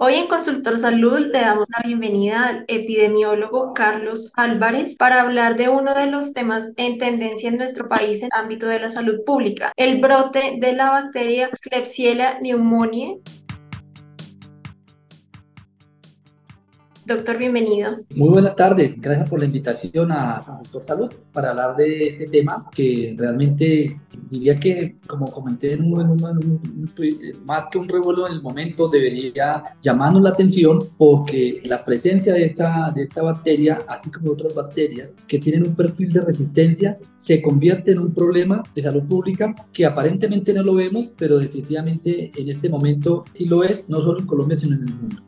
Hoy en Consultor Salud le damos la bienvenida al epidemiólogo Carlos Álvarez para hablar de uno de los temas en tendencia en nuestro país en el ámbito de la salud pública, el brote de la bacteria Klebsiella pneumoniae Doctor, bienvenido. Muy buenas tardes. Gracias por la invitación a Doctor Salud para hablar de este tema que realmente diría que, como comenté en un, en más que un revuelo en el momento, debería llamarnos la atención porque la presencia de esta, de esta bacteria, así como otras bacterias que tienen un perfil de resistencia, se convierte en un problema de salud pública que aparentemente no lo vemos, pero definitivamente en este momento sí lo es, no solo en Colombia, sino en el mundo.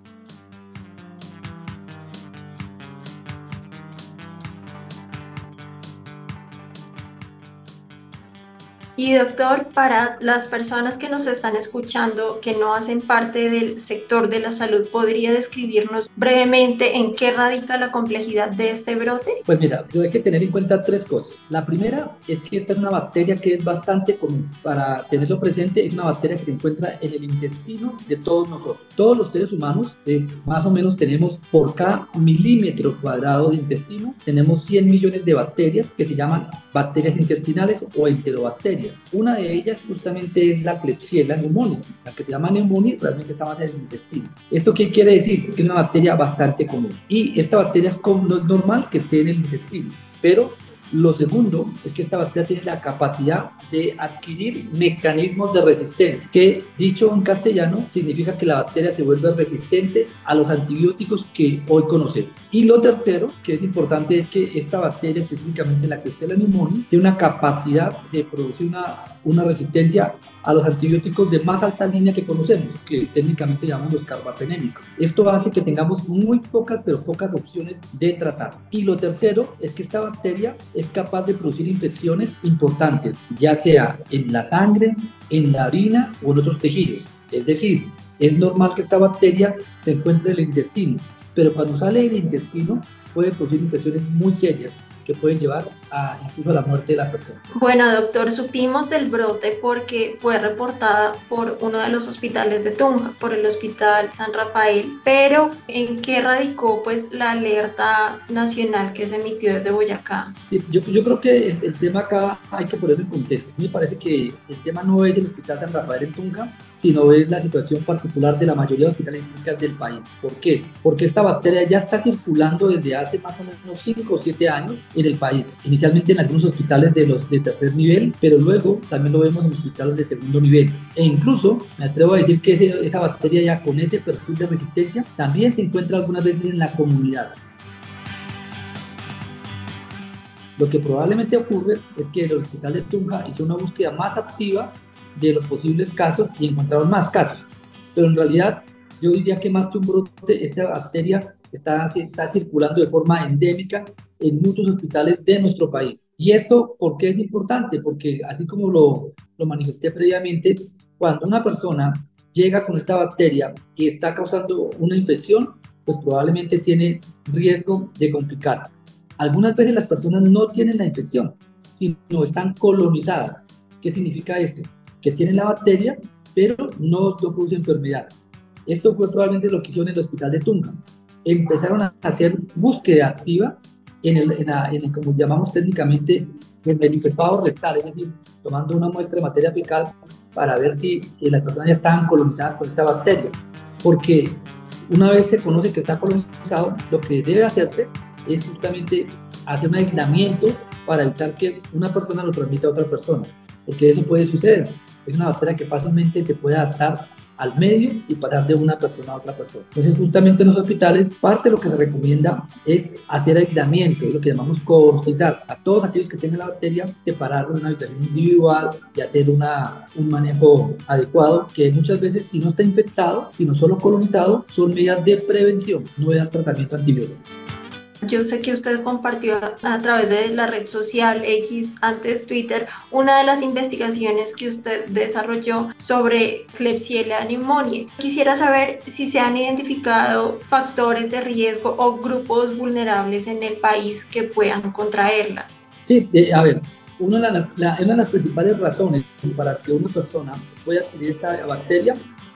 Y doctor, para las personas que nos están escuchando, que no hacen parte del sector de la salud, ¿podría describirnos brevemente en qué radica la complejidad de este brote? Pues mira, yo hay que tener en cuenta tres cosas. La primera es que esta es una bacteria que es bastante común. Para tenerlo presente, es una bacteria que se encuentra en el intestino de todos nosotros. Todos los seres humanos, eh, más o menos tenemos por cada milímetro cuadrado de intestino, tenemos 100 millones de bacterias que se llaman bacterias intestinales o enterobacterias. Una de ellas justamente es la Klebsiella pneumoniae. La que se llama neumonía realmente está más en el intestino. ¿Esto qué quiere decir? Que es una bacteria bastante común. Y esta bacteria es, como, no es normal que esté en el intestino, pero lo segundo es que esta bacteria tiene la capacidad de adquirir mecanismos de resistencia, que dicho en castellano significa que la bacteria se vuelve resistente a los antibióticos que hoy conocemos. Y lo tercero, que es importante, es que esta bacteria, específicamente la Klebsiella pneumoniae, tiene una capacidad de producir una, una resistencia a los antibióticos de más alta línea que conocemos, que técnicamente llamamos los carbapenémicos. Esto hace que tengamos muy pocas, pero pocas opciones de tratar. Y lo tercero es que esta bacteria capaz de producir infecciones importantes, ya sea en la sangre, en la orina o en otros tejidos. Es decir, es normal que esta bacteria se encuentre en el intestino, pero cuando sale del intestino puede producir infecciones muy serias que pueden llevar a incluso la muerte de la persona. Bueno, doctor, supimos del brote porque fue reportada por uno de los hospitales de Tunja, por el Hospital San Rafael, pero ¿en qué radicó pues la alerta nacional que se emitió desde Boyacá? Yo, yo creo que el, tema acá hay que ponerlo en contexto. Me parece que el tema no es el Hospital San Rafael en Tunja, sino es la situación particular de la mayoría de hospitales clínicas del país. ¿Por qué? Porque esta bacteria ya está circulando desde hace más o menos 5 o 7 años en el país inicialmente en algunos hospitales de los de tercer nivel, pero luego también lo vemos en hospitales de segundo nivel. E incluso me atrevo a decir que esa bacteria ya con ese perfil de resistencia también se encuentra algunas veces en la comunidad. Lo que probablemente ocurre es que el hospital de Tunja hizo una búsqueda más activa de los posibles casos y encontraron más casos. Pero en realidad yo diría que más que un brote, esta bacteria está, está circulando de forma endémica en muchos hospitales de nuestro país. ¿Y esto por qué es importante? Porque así como lo, lo manifesté previamente, cuando una persona llega con esta bacteria y está causando una infección, pues probablemente tiene riesgo de complicarse. Algunas veces las personas no tienen la infección, sino están colonizadas. ¿Qué significa esto? Que tienen la bacteria, pero no, no produce enfermedad. Esto fue probablemente lo que hicieron en el hospital de Tunja. Empezaron a hacer búsqueda activa en el, en, como llamamos técnicamente, en el infectado rectal, es decir, tomando una muestra de materia fecal para ver si eh, las personas ya estaban colonizadas por esta bacteria. Porque una vez se conoce que está colonizado, lo que debe hacerse es justamente hacer un aislamiento para evitar que una persona lo transmita a otra persona, porque eso puede suceder. Es una bacteria que fácilmente se puede adaptar al medio y pasar de una persona a otra persona. Entonces, justamente en los hospitales, parte de lo que se recomienda es hacer aislamiento, lo que llamamos cortizar a todos aquellos que tengan la bacteria, separarlo en una habitación individual y hacer una, un manejo adecuado, que muchas veces, si no está infectado, sino solo colonizado, son medidas de prevención, no de dar tratamiento antibiótico. Yo sé que usted compartió a través de la red social X, antes Twitter, una de las investigaciones que usted desarrolló sobre Klebsiella pneumoniae. Quisiera saber si se han identificado factores de riesgo o grupos vulnerables en el país que puedan contraerla. Sí, a ver, una de, una de las principales razones para que una persona pueda adquirir esta bacteria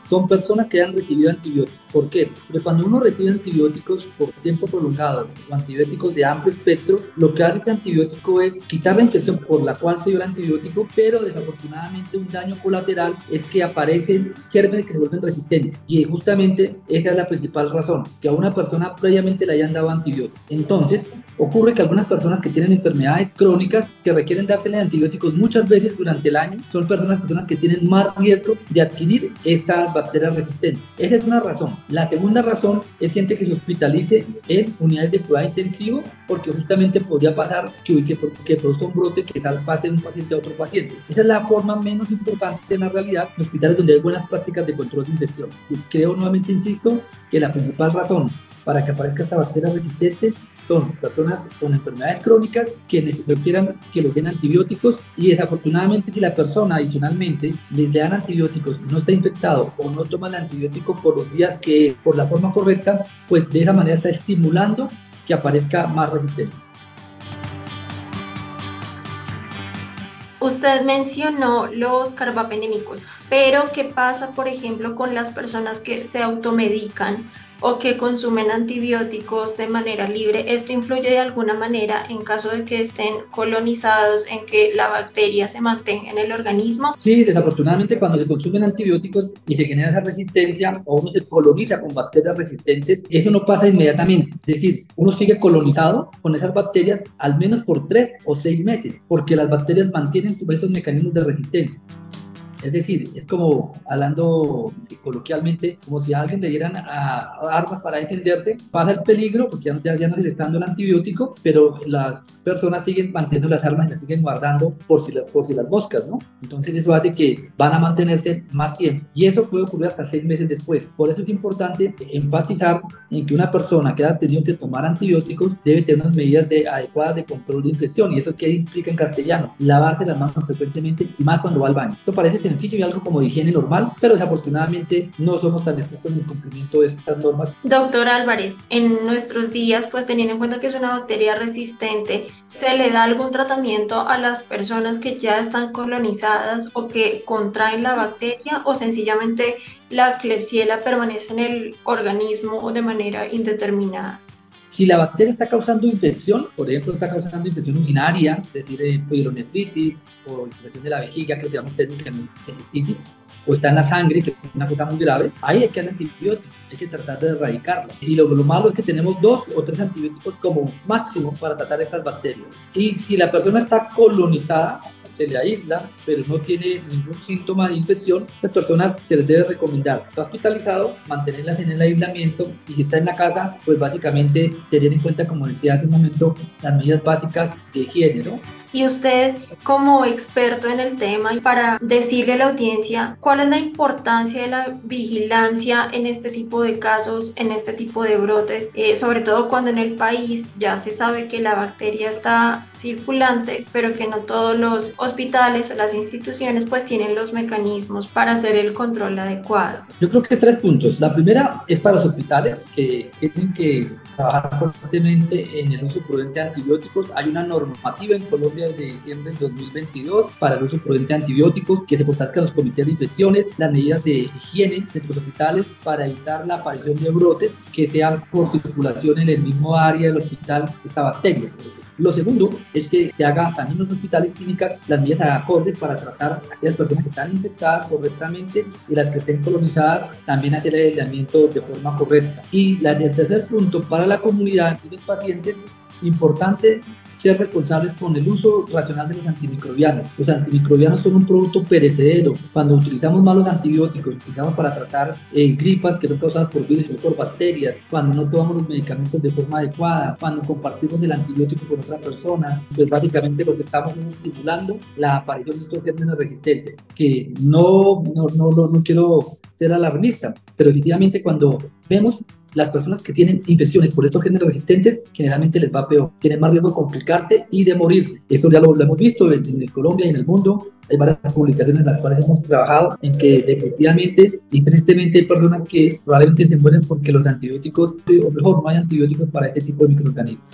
son personas que han recibido antibióticos. ¿Por qué? Porque cuando uno recibe antibióticos por tiempo prolongado o antibióticos de amplio espectro, lo que hace este antibiótico es quitar la infección por la cual se dio el antibiótico, pero desafortunadamente un daño colateral es que aparecen gérmenes que se vuelven resistentes. Y justamente esa es la principal razón, que a una persona previamente le hayan dado antibióticos. Entonces, ocurre que algunas personas que tienen enfermedades crónicas que requieren dársele antibióticos muchas veces durante el año son personas, personas que tienen más riesgo de adquirir esta bacterias resistentes. Esa es una razón. La segunda razón es gente que se hospitalice en unidades de cuidado intensivo porque justamente podría pasar que, que, que produzca un brote que tal pase de un paciente a otro paciente. Esa es la forma menos importante en la realidad en hospitales donde hay buenas prácticas de control de infección. Y creo nuevamente, insisto, que la principal razón para que aparezca esta bacteria resistente son personas con enfermedades crónicas que requieran que les den antibióticos y desafortunadamente si la persona adicionalmente les dan antibióticos no está infectado o no toma el antibiótico por los días que por la forma correcta, pues de esa manera está estimulando que aparezca más resistencia. Usted mencionó los carbapenémicos, pero ¿qué pasa, por ejemplo, con las personas que se automedican o que consumen antibióticos de manera libre. Esto influye de alguna manera en caso de que estén colonizados, en que la bacteria se mantenga en el organismo. Sí, desafortunadamente cuando se consumen antibióticos y se genera esa resistencia o uno se coloniza con bacterias resistentes, eso no pasa inmediatamente. Es decir, uno sigue colonizado con esas bacterias al menos por tres o seis meses, porque las bacterias mantienen esos mecanismos de resistencia. Es decir, es como, hablando coloquialmente, como si a alguien le dieran a, armas para defenderse, pasa el peligro, porque ya, ya, no se le está dando el antibiótico, pero las personas siguen manteniendo las armas y las siguen guardando por si, por si las moscas, ¿no? Entonces eso hace que van a mantenerse más tiempo. Y eso puede ocurrir hasta seis meses después. Por eso es importante enfatizar en que una persona que ha tenido que tomar antibióticos debe tener unas medidas de, adecuadas de control de infección. ¿Y eso qué implica en castellano? Lavarse las manos frecuentemente y más cuando va al baño. Esto parece tener sencillo y algo como higiene normal, pero desafortunadamente no somos tan estrictos en el cumplimiento de estas normas. Doctor Álvarez, en nuestros días, pues teniendo en cuenta que es una bacteria resistente, ¿se le da algún tratamiento a las personas que ya están colonizadas o que contraen la bacteria o sencillamente la Klebsiella permanece en el organismo de manera indeterminada? Si la bacteria está causando infección, por ejemplo, está causando infección urinaria, es decir, eh, o infección de la vejiga, que llamamos técnicamente cistitis, o está en la sangre, que es una cosa muy grave, ahí hay que dar antibióticos, hay que tratar de erradicarla. Y lo, lo, malo es que tenemos dos o tres antibióticos como máximo para tratar estas bacterias. Y si la persona está colonizada, se le aísla, pero no tiene ningún síntoma de infección, estas personas se les debe recomendar, está hospitalizado, mantenerlas en el aislamiento y si está en la casa, pues básicamente tener en cuenta, como decía hace un momento, las medidas básicas de higiene, ¿no? Y usted, como experto en el tema, para decirle a la audiencia cuál es la importancia de la vigilancia en este tipo de casos, en este tipo de brotes, eh, sobre todo cuando en el país ya se sabe que la bacteria está circulante, pero que no todos los hospitales o las instituciones pues tienen los mecanismos para hacer el control adecuado. Yo creo que tres puntos. La primera es para los hospitales que tienen que trabajar fuertemente en el uso prudente de antibióticos. Hay una normativa en Colombia de diciembre de 2022 para el uso prudente de antibióticos que se fortalezcan los comités de infecciones, las medidas de higiene de los hospitales para evitar la aparición de brotes que sean por circulación en el mismo área del hospital esta bacteria. Lo segundo es que se haga también en los hospitales clínicas las medidas acordes para tratar a aquellas personas que están infectadas correctamente y las que estén colonizadas también hacer el aislamiento de forma correcta. Y la, el tercer punto para la comunidad y los pacientes, importante ser responsables con el uso racional de los antimicrobianos. Los antimicrobianos son un producto perecedero. Cuando utilizamos malos antibióticos, utilizamos para tratar eh, gripas que son causadas por virus o por bacterias, cuando no tomamos los medicamentos de forma adecuada, cuando compartimos el antibiótico con otra persona, pues básicamente lo que estamos estimulando la aparición de estos gérmenes resistentes, que no, no, no, no, no quiero ser alarmista, pero definitivamente cuando vemos las personas que tienen infecciones por estos genes resistentes generalmente les va peor, tienen más riesgo de complicarse y de morirse. Eso ya lo, hemos visto en, en, Colombia y en el mundo. Hay varias publicaciones en las cuales hemos trabajado en que efectivamente y tristemente hay personas que probablemente se mueren porque los antibióticos, o mejor, no hay antibióticos para este tipo de microorganismos.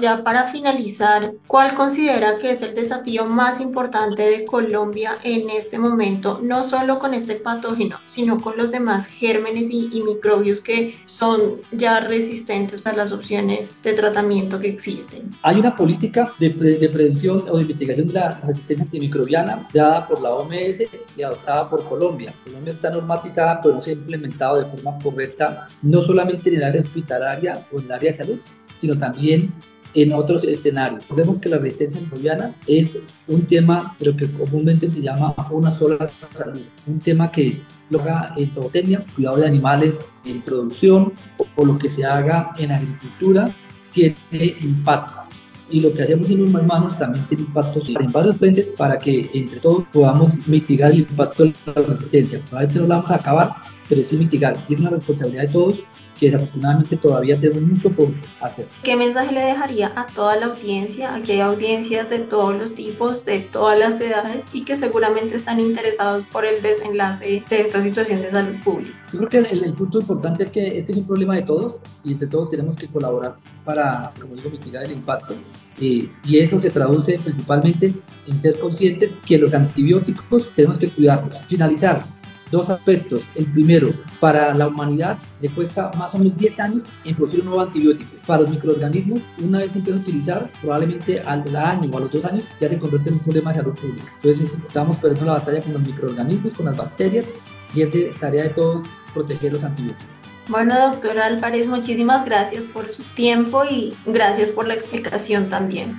Ya para finalizar, ¿cuál considera que es el desafío más importante de Colombia en este momento, no solo con este patógeno, sino con los demás gérmenes y, microbios que son ya resistentes a las opciones de tratamiento que existen? Hay una política de, de prevención o de mitigación de la resistencia antimicrobiana dada por la OMS y adoptada por Colombia. Colombia está normatizada, pero no se ha implementado de forma correcta, no solamente en el área hospitalaria o en el área de salud, sino también en otros escenarios. Vemos que la resistencia microbiana es un tema, pero que comúnmente se llama una sola salud, un tema que lo haga en zootecnia, cuidado de animales en producción o, lo que se haga en agricultura, tiene impacto. Y lo que hacemos en los humanos también tiene impacto en varios frentes para que entre todos podamos mitigar el impacto de la resistencia. Probablemente no la vamos a acabar, pero sí mitigar. Y es una responsabilidad de todos que desafortunadamente todavía tenemos mucho por hacer. ¿Qué mensaje le dejaría a toda la audiencia? Aquí hay audiencias de todos los tipos, de todas las edades y que seguramente están interesados por el desenlace de esta situación de salud pública. Yo creo que el, punto importante es que este es un problema de todos y entre todos tenemos que colaborar para, como digo, mitigar el impacto. Eh, y eso se traduce principalmente en ser conscientes que los antibióticos tenemos que cuidarlos. Finalizar, dos aspectos. El primero, para la humanidad le cuesta más o menos 10 años en producir un nuevo antibiótico. Para los microorganismos, una vez empieza a utilizar, probablemente al año o a los dos años ya se convierte en un problema de salud pública. Entonces estamos perdiendo la batalla con los microorganismos, con las bacterias, y es de tarea de todos proteger los antibióticos. Bueno, doctora Álvarez, muchísimas gracias por su tiempo y gracias por la explicación también.